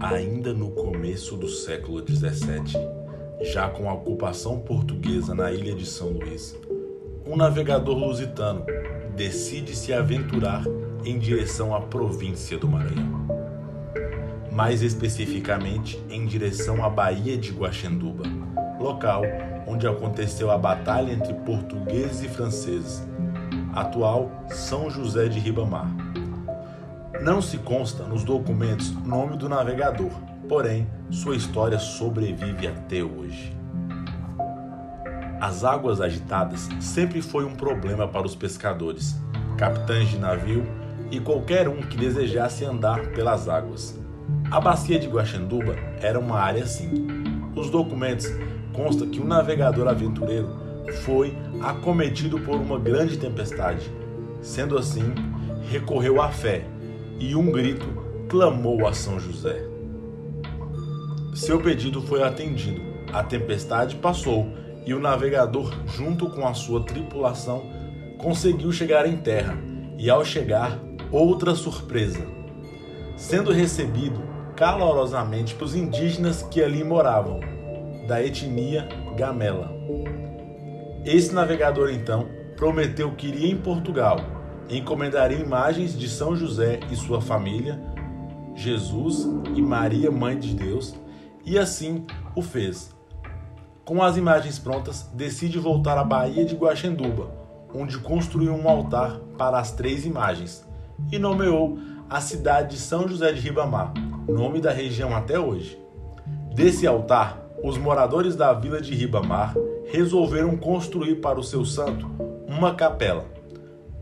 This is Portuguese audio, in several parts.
Ainda no começo do século XVII, já com a ocupação portuguesa na ilha de São Luís, um navegador lusitano decide se aventurar em direção à província do Maranhão. Mais especificamente, em direção à Baía de Guaxenduba, local onde aconteceu a batalha entre portugueses e franceses, atual São José de Ribamar. Não se consta nos documentos nome do navegador, porém sua história sobrevive até hoje. As águas agitadas sempre foi um problema para os pescadores, capitães de navio e qualquer um que desejasse andar pelas águas. A bacia de Guaxenduba era uma área assim. Os documentos consta que um navegador aventureiro foi acometido por uma grande tempestade. Sendo assim, recorreu à fé e um grito clamou a São José. Seu pedido foi atendido. A tempestade passou e o navegador, junto com a sua tripulação, conseguiu chegar em terra. E ao chegar, outra surpresa. Sendo recebido calorosamente pelos indígenas que ali moravam, da etnia Gamela. Esse navegador então prometeu que iria em Portugal, encomendaria imagens de São José e sua família, Jesus e Maria, Mãe de Deus, e assim o fez. Com as imagens prontas, decide voltar à Baía de Guaxenduba, onde construiu um altar para as três imagens e nomeou a cidade de São José de Ribamar, nome da região até hoje. Desse altar, os moradores da vila de Ribamar resolveram construir para o seu santo uma capela.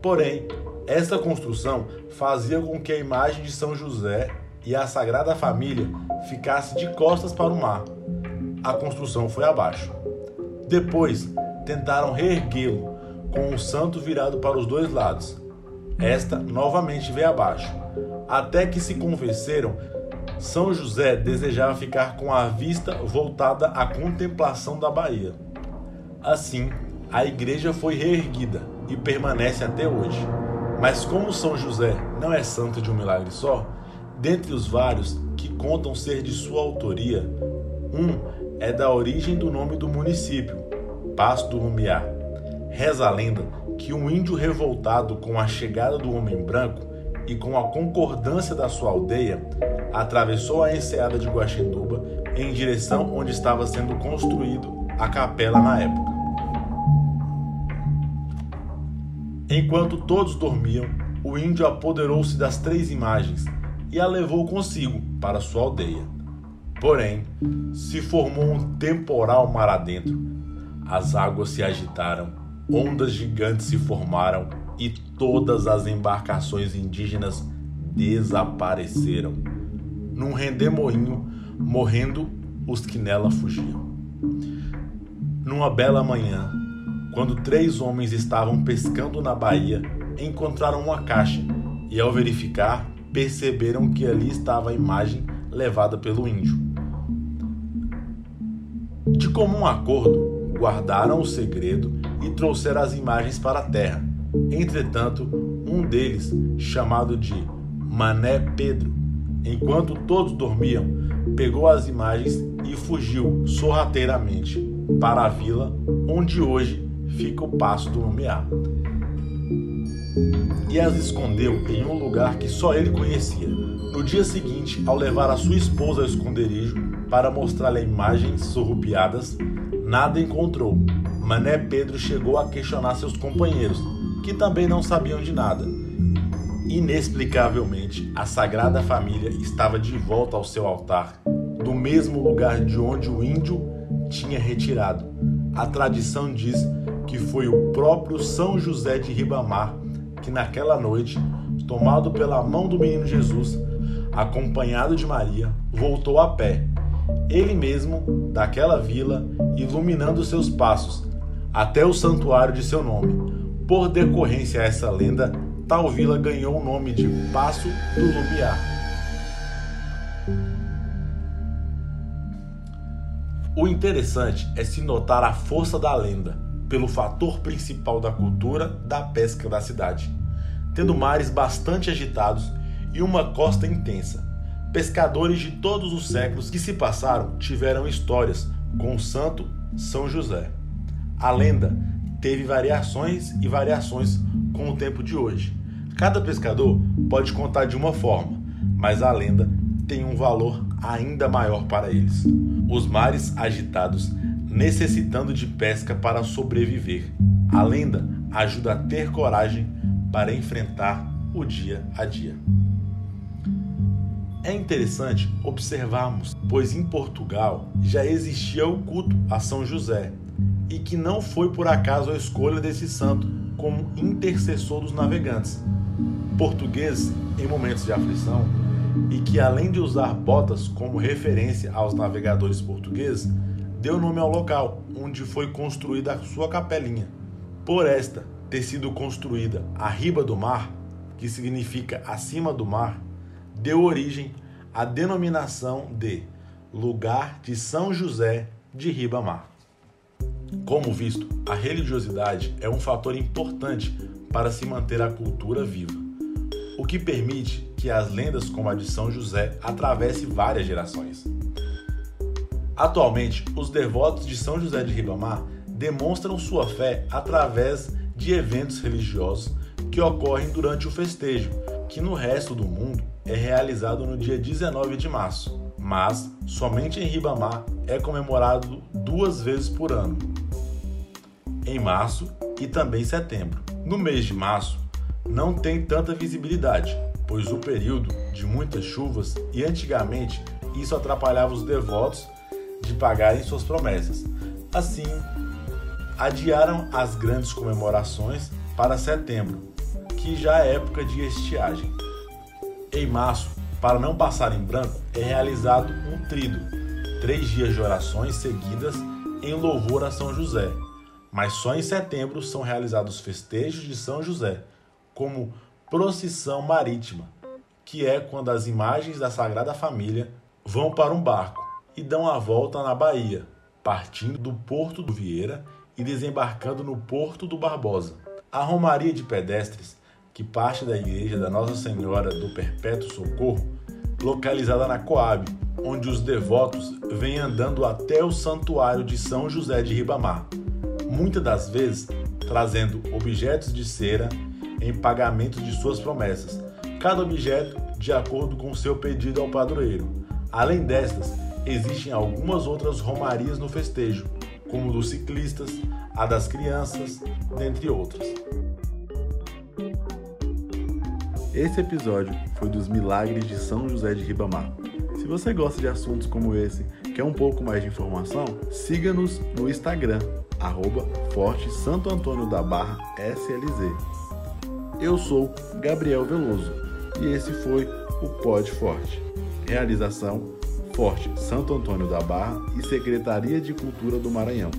Porém, esta construção fazia com que a imagem de São José e a Sagrada Família ficasse de costas para o mar. A construção foi abaixo. Depois, tentaram reerguê-lo com o santo virado para os dois lados. Esta novamente veio abaixo, até que se convenceram são José desejava ficar com a vista voltada à contemplação da Bahia. Assim, a igreja foi reerguida e permanece até hoje. Mas como São José não é santo de um milagre só, dentre os vários que contam ser de sua autoria, um é da origem do nome do município, Passo do Lumiar. Reza a lenda que um índio revoltado com a chegada do homem branco e com a concordância da sua aldeia, atravessou a enseada de Guaxinduba em direção onde estava sendo construído a capela na época. Enquanto todos dormiam, o índio apoderou-se das três imagens e a levou consigo para sua aldeia. Porém, se formou um temporal mar adentro. As águas se agitaram, ondas gigantes se formaram e todas as embarcações indígenas desapareceram. Num rendemoinho, morrendo os que nela fugiam. Numa bela manhã, quando três homens estavam pescando na baía, encontraram uma caixa e, ao verificar, perceberam que ali estava a imagem levada pelo índio. De comum acordo, guardaram o segredo e trouxeram as imagens para a terra Entretanto, um deles, chamado de Mané Pedro, enquanto todos dormiam, pegou as imagens e fugiu sorrateiramente para a vila onde hoje fica o Passo do Lumiar. E as escondeu em um lugar que só ele conhecia. No dia seguinte, ao levar a sua esposa ao esconderijo para mostrar-lhe imagens surrupiadas, nada encontrou. Mané Pedro chegou a questionar seus companheiros que também não sabiam de nada. Inexplicavelmente, a Sagrada Família estava de volta ao seu altar, do mesmo lugar de onde o índio tinha retirado. A tradição diz que foi o próprio São José de Ribamar que, naquela noite, tomado pela mão do menino Jesus, acompanhado de Maria, voltou a pé, ele mesmo daquela vila, iluminando seus passos, até o santuário de seu nome, por decorrência a essa lenda, tal vila ganhou o nome de Passo do Lumiar. O interessante é se notar a força da lenda, pelo fator principal da cultura da pesca da cidade. Tendo mares bastante agitados e uma costa intensa. Pescadores de todos os séculos que se passaram tiveram histórias com o santo São José. A lenda teve variações e variações com o tempo de hoje. Cada pescador pode contar de uma forma, mas a lenda tem um valor ainda maior para eles. Os mares agitados necessitando de pesca para sobreviver. A lenda ajuda a ter coragem para enfrentar o dia a dia. É interessante observarmos, pois em Portugal já existia o culto a São José e que não foi por acaso a escolha desse santo como intercessor dos navegantes. Português em momentos de aflição e que além de usar botas como referência aos navegadores portugueses, deu nome ao local onde foi construída a sua capelinha. Por esta ter sido construída à riba do mar, que significa acima do mar, deu origem à denominação de Lugar de São José de Ribamar. Como visto, a religiosidade é um fator importante para se manter a cultura viva, o que permite que as lendas como a de São José atravessem várias gerações. Atualmente, os devotos de São José de Ribamar demonstram sua fé através de eventos religiosos que ocorrem durante o festejo, que no resto do mundo é realizado no dia 19 de março, mas somente em Ribamar é comemorado duas vezes por ano, em março e também setembro. No mês de março não tem tanta visibilidade, pois o período de muitas chuvas e antigamente isso atrapalhava os devotos de pagarem suas promessas. Assim, adiaram as grandes comemorações para setembro, que já é época de estiagem. Em março, para não passar em branco, é realizado um trido, três dias de orações seguidas em louvor a São José. Mas só em setembro são realizados festejos de São José, como procissão marítima, que é quando as imagens da Sagrada Família vão para um barco e dão a volta na Bahia, partindo do Porto do Vieira e desembarcando no Porto do Barbosa. A Romaria de Pedestres que parte da igreja da Nossa Senhora do Perpétuo Socorro, localizada na Coab, onde os devotos vêm andando até o santuário de São José de Ribamar, muitas das vezes trazendo objetos de cera em pagamento de suas promessas, cada objeto de acordo com seu pedido ao padroeiro. Além destas, existem algumas outras romarias no festejo, como dos ciclistas, a das crianças, dentre outras. Esse episódio foi dos Milagres de São José de Ribamar. Se você gosta de assuntos como esse, quer um pouco mais de informação, siga-nos no Instagram, arroba Forte Santo Antônio da Barra SLZ. Eu sou Gabriel Veloso e esse foi o Pod Forte. Realização Forte Santo Antônio da Barra e Secretaria de Cultura do Maranhão.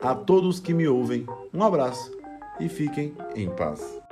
A todos que me ouvem, um abraço e fiquem em paz.